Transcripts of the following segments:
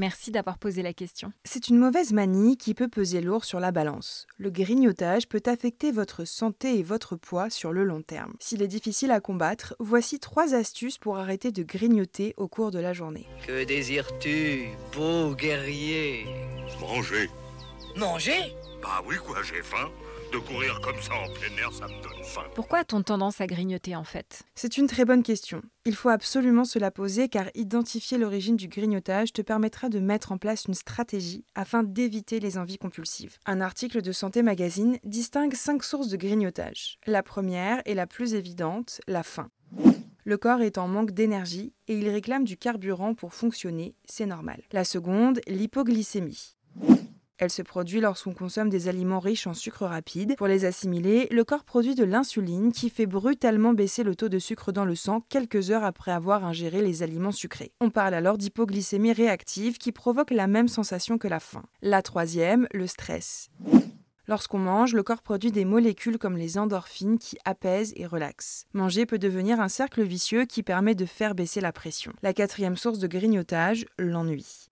Merci d'avoir posé la question. C'est une mauvaise manie qui peut peser lourd sur la balance. Le grignotage peut affecter votre santé et votre poids sur le long terme. S'il est difficile à combattre, voici trois astuces pour arrêter de grignoter au cours de la journée. Que désires-tu, beau guerrier? Manger Manger? Bah oui, quoi, j'ai faim. De courir comme ça en plein air, ça me donne faim. Pourquoi a-t-on tendance à grignoter en fait? C'est une très bonne question. Il faut absolument se la poser car identifier l'origine du grignotage te permettra de mettre en place une stratégie afin d'éviter les envies compulsives. Un article de Santé Magazine distingue cinq sources de grignotage. La première et la plus évidente, la faim. Le corps est en manque d'énergie et il réclame du carburant pour fonctionner, c'est normal. La seconde, l'hypoglycémie. Elle se produit lorsqu'on consomme des aliments riches en sucre rapide. Pour les assimiler, le corps produit de l'insuline qui fait brutalement baisser le taux de sucre dans le sang quelques heures après avoir ingéré les aliments sucrés. On parle alors d'hypoglycémie réactive qui provoque la même sensation que la faim. La troisième, le stress. Lorsqu'on mange, le corps produit des molécules comme les endorphines qui apaisent et relaxent. Manger peut devenir un cercle vicieux qui permet de faire baisser la pression. La quatrième source de grignotage, l'ennui.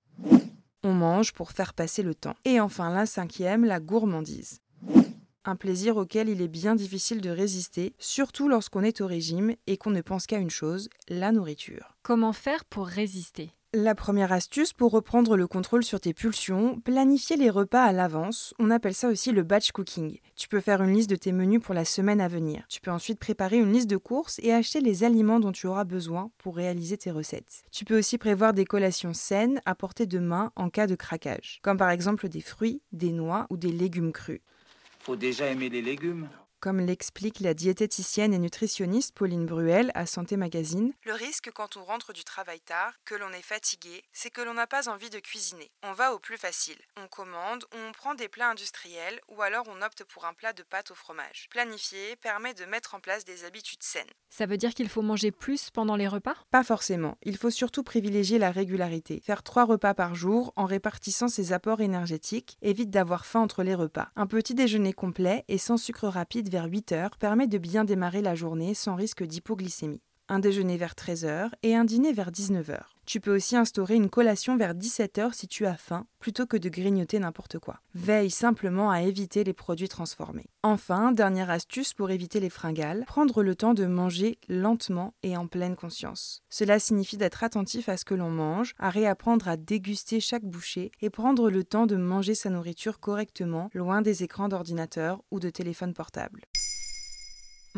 On mange pour faire passer le temps. Et enfin la cinquième, la gourmandise. Un plaisir auquel il est bien difficile de résister, surtout lorsqu'on est au régime et qu'on ne pense qu'à une chose, la nourriture. Comment faire pour résister? La première astuce pour reprendre le contrôle sur tes pulsions, planifier les repas à l'avance. On appelle ça aussi le batch cooking. Tu peux faire une liste de tes menus pour la semaine à venir. Tu peux ensuite préparer une liste de courses et acheter les aliments dont tu auras besoin pour réaliser tes recettes. Tu peux aussi prévoir des collations saines à portée de main en cas de craquage, comme par exemple des fruits, des noix ou des légumes crus. Faut déjà aimer les légumes. Comme l'explique la diététicienne et nutritionniste Pauline Bruel à Santé Magazine, le risque quand on rentre du travail tard, que l'on est fatigué, c'est que l'on n'a pas envie de cuisiner. On va au plus facile. On commande ou on prend des plats industriels ou alors on opte pour un plat de pâte au fromage. Planifier permet de mettre en place des habitudes saines. Ça veut dire qu'il faut manger plus pendant les repas? Pas forcément. Il faut surtout privilégier la régularité. Faire trois repas par jour en répartissant ses apports énergétiques évite d'avoir faim entre les repas. Un petit déjeuner complet et sans sucre rapide vers 8 heures permet de bien démarrer la journée sans risque d'hypoglycémie. Un déjeuner vers 13 heures et un dîner vers 19 heures. Tu peux aussi instaurer une collation vers 17 heures si tu as faim, plutôt que de grignoter n'importe quoi. Veille simplement à éviter les produits transformés. Enfin, dernière astuce pour éviter les fringales, prendre le temps de manger lentement et en pleine conscience. Cela signifie d'être attentif à ce que l'on mange, à réapprendre à déguster chaque bouchée et prendre le temps de manger sa nourriture correctement, loin des écrans d'ordinateur ou de téléphone portable.